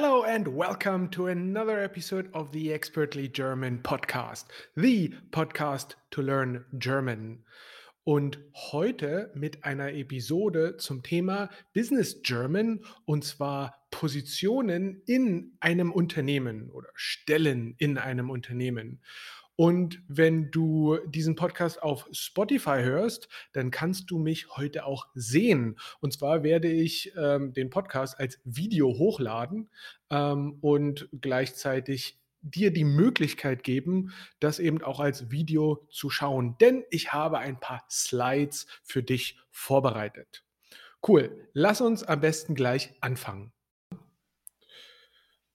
Hello and welcome to another episode of the Expertly German podcast, the podcast to learn German. Und heute mit einer Episode zum Thema Business German und zwar Positionen in einem Unternehmen oder Stellen in einem Unternehmen. Und wenn du diesen Podcast auf Spotify hörst, dann kannst du mich heute auch sehen. Und zwar werde ich ähm, den Podcast als Video hochladen ähm, und gleichzeitig dir die Möglichkeit geben, das eben auch als Video zu schauen. Denn ich habe ein paar Slides für dich vorbereitet. Cool, lass uns am besten gleich anfangen.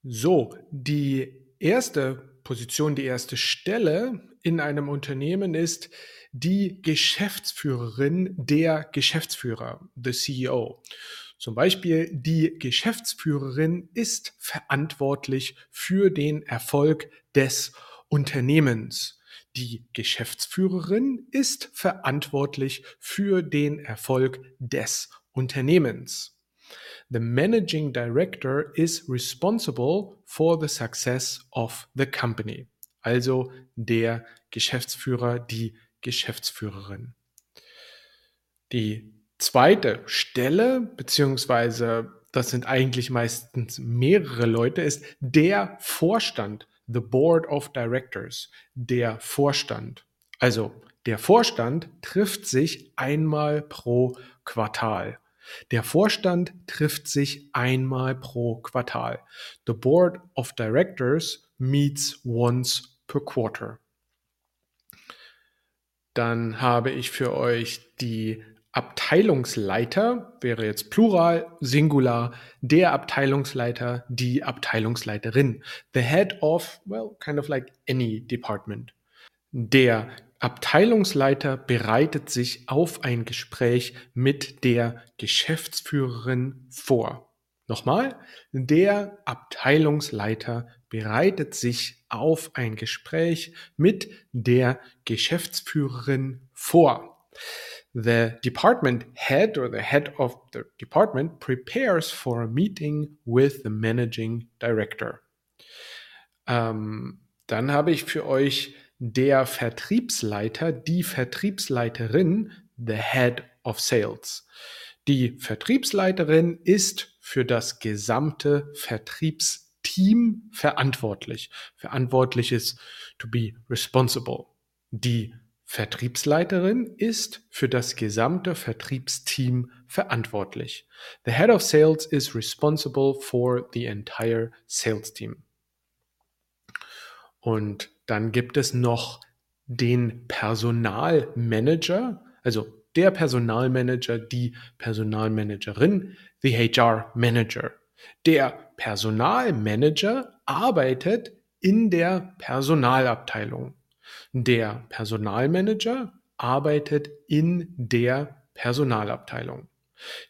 So, die erste Position, die erste Stelle in einem Unternehmen ist die Geschäftsführerin der Geschäftsführer, the CEO. Zum Beispiel die Geschäftsführerin ist verantwortlich für den Erfolg des Unternehmens. Die Geschäftsführerin ist verantwortlich für den Erfolg des Unternehmens. The managing director is responsible for the success of the company. Also der Geschäftsführer, die Geschäftsführerin. Die zweite Stelle, beziehungsweise das sind eigentlich meistens mehrere Leute, ist der Vorstand, the Board of Directors, der Vorstand. Also der Vorstand trifft sich einmal pro Quartal. Der Vorstand trifft sich einmal pro Quartal. The Board of Directors meets once per quarter. Dann habe ich für euch die Abteilungsleiter, wäre jetzt Plural, Singular, der Abteilungsleiter, die Abteilungsleiterin. The head of, well, kind of like any department. Der Abteilungsleiter bereitet sich auf ein Gespräch mit der Geschäftsführerin vor. Nochmal, der Abteilungsleiter bereitet sich auf ein Gespräch mit der Geschäftsführerin vor. The department head or the head of the department prepares for a meeting with the managing director. Ähm, dann habe ich für euch der Vertriebsleiter, die Vertriebsleiterin, the Head of Sales. Die Vertriebsleiterin ist für das gesamte Vertriebsteam verantwortlich. Verantwortlich ist to be responsible. Die Vertriebsleiterin ist für das gesamte Vertriebsteam verantwortlich. The head of sales is responsible for the entire sales team. Und dann gibt es noch den Personalmanager, also der Personalmanager, die Personalmanagerin, the HR Manager. Der Personalmanager arbeitet in der Personalabteilung. Der Personalmanager arbeitet in der Personalabteilung.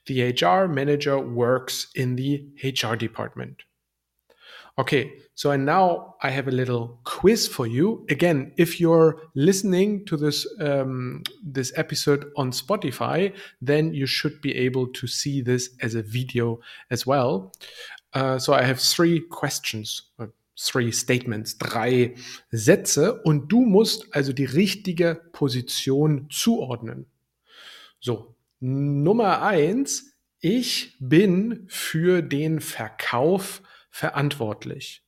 The HR Manager works in the HR Department. Okay, so and now I have a little quiz for you. Again, if you're listening to this um, this episode on Spotify, then you should be able to see this as a video as well. Uh, so I have three questions, three statements, drei Sätze, und du musst also die richtige Position zuordnen. So, Nummer eins: Ich bin für den Verkauf verantwortlich.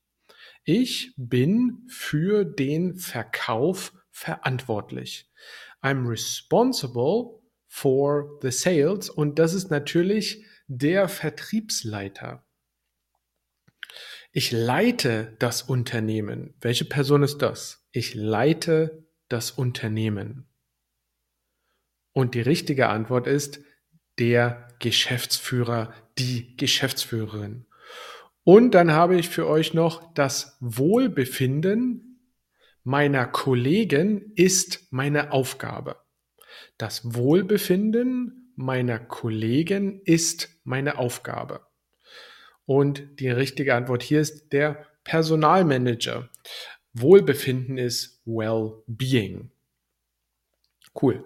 Ich bin für den Verkauf verantwortlich. I'm responsible for the sales und das ist natürlich der Vertriebsleiter. Ich leite das Unternehmen. Welche Person ist das? Ich leite das Unternehmen. Und die richtige Antwort ist der Geschäftsführer, die Geschäftsführerin. Und dann habe ich für euch noch das Wohlbefinden meiner Kollegen ist meine Aufgabe. Das Wohlbefinden meiner Kollegen ist meine Aufgabe. Und die richtige Antwort hier ist der Personalmanager. Wohlbefinden ist Well-Being. Cool.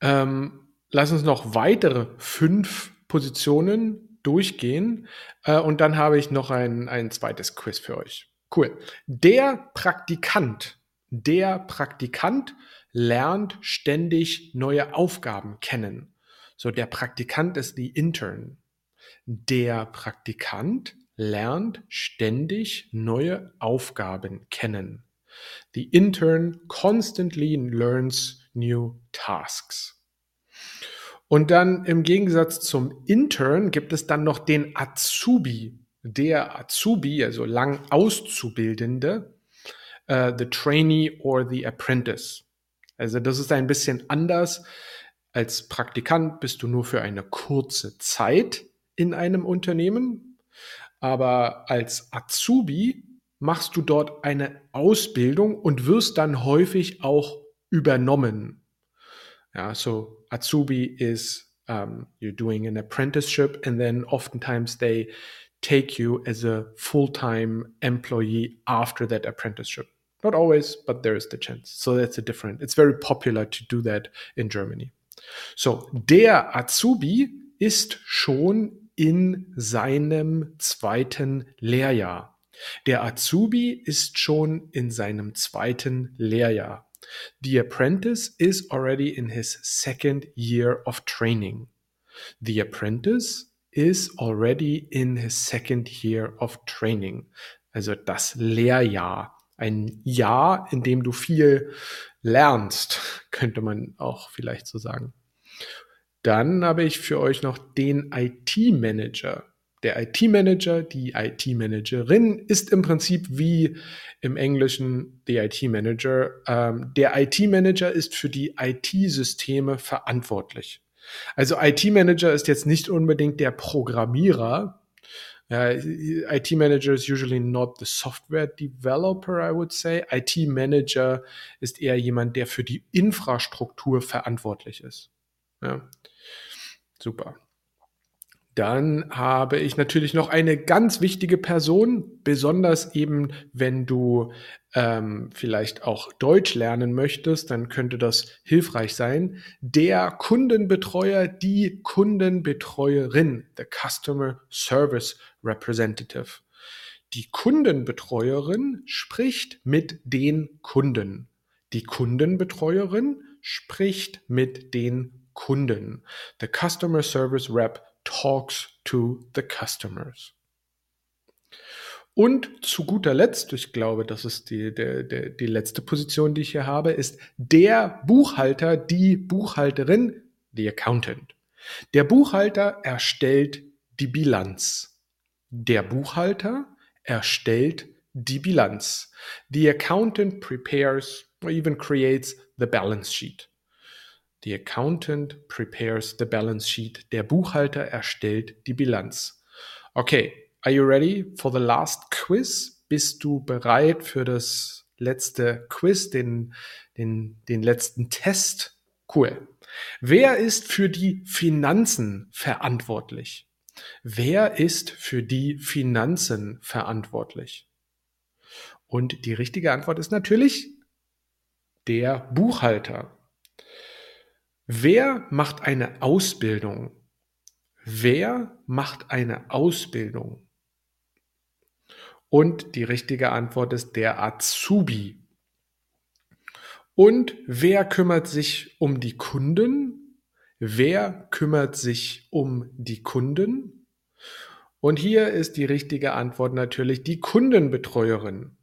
Ähm, lass uns noch weitere fünf Positionen durchgehen äh, und dann habe ich noch ein, ein zweites Quiz für euch. Cool. Der Praktikant, der Praktikant lernt ständig neue Aufgaben kennen. So, der Praktikant ist die Intern. Der Praktikant lernt ständig neue Aufgaben kennen. The intern constantly learns new tasks. Und dann im Gegensatz zum Intern gibt es dann noch den Azubi. Der Azubi, also lang Auszubildende, uh, the trainee or the apprentice. Also das ist ein bisschen anders. Als Praktikant bist du nur für eine kurze Zeit in einem Unternehmen, aber als Azubi machst du dort eine Ausbildung und wirst dann häufig auch übernommen. Ja, so Azubi is um, you're doing an apprenticeship and then oftentimes they take you as a full-time employee after that apprenticeship. Not always, but there is the chance. So that's a different. It's very popular to do that in Germany. So, der Azubi ist schon in seinem zweiten Lehrjahr. Der Azubi ist schon in seinem zweiten Lehrjahr. The apprentice is already in his second year of training. The apprentice is already in his second year of training. Also das Lehrjahr ein Jahr, in dem du viel lernst, könnte man auch vielleicht so sagen. Dann habe ich für euch noch den IT-Manager. Der IT-Manager, die IT-Managerin ist im Prinzip wie im Englischen the IT-Manager. Ähm, der IT-Manager ist für die IT-Systeme verantwortlich. Also IT-Manager ist jetzt nicht unbedingt der Programmierer, Uh, IT manager is usually not the software developer, I would say. IT Manager ist eher jemand, der für die Infrastruktur verantwortlich ist. Ja. Super. Dann habe ich natürlich noch eine ganz wichtige Person, besonders eben, wenn du ähm, vielleicht auch Deutsch lernen möchtest, dann könnte das hilfreich sein. Der Kundenbetreuer, die Kundenbetreuerin, the Customer Service Representative. Die Kundenbetreuerin spricht mit den Kunden. Die Kundenbetreuerin spricht mit den Kunden. The Customer Service Rep talks to the customers. Und zu guter Letzt, ich glaube, das ist die, der, der, die letzte Position, die ich hier habe, ist der Buchhalter, die Buchhalterin, the accountant. Der Buchhalter erstellt die Bilanz. Der Buchhalter erstellt die Bilanz. The accountant prepares or even creates the balance sheet. The accountant prepares the balance sheet. Der Buchhalter erstellt die Bilanz. Okay, are you ready for the last quiz? Bist du bereit für das letzte Quiz, den, den, den letzten Test? Cool. Wer ist für die Finanzen verantwortlich? Wer ist für die Finanzen verantwortlich? Und die richtige Antwort ist natürlich der Buchhalter. Wer macht eine Ausbildung? Wer macht eine Ausbildung? Und die richtige Antwort ist der Azubi. Und wer kümmert sich um die Kunden? Wer kümmert sich um die Kunden? Und hier ist die richtige Antwort natürlich die Kundenbetreuerin.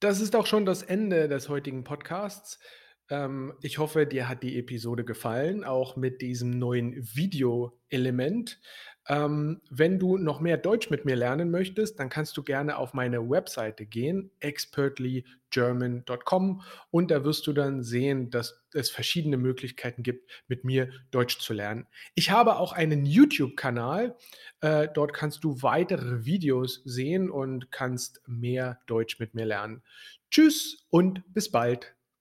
Das ist auch schon das Ende des heutigen Podcasts. Ähm, ich hoffe, dir hat die Episode gefallen, auch mit diesem neuen Video-Element. Ähm, wenn du noch mehr Deutsch mit mir lernen möchtest, dann kannst du gerne auf meine Webseite gehen, expertlygerman.com und da wirst du dann sehen, dass es verschiedene Möglichkeiten gibt, mit mir Deutsch zu lernen. Ich habe auch einen YouTube-Kanal, äh, dort kannst du weitere Videos sehen und kannst mehr Deutsch mit mir lernen. Tschüss und bis bald.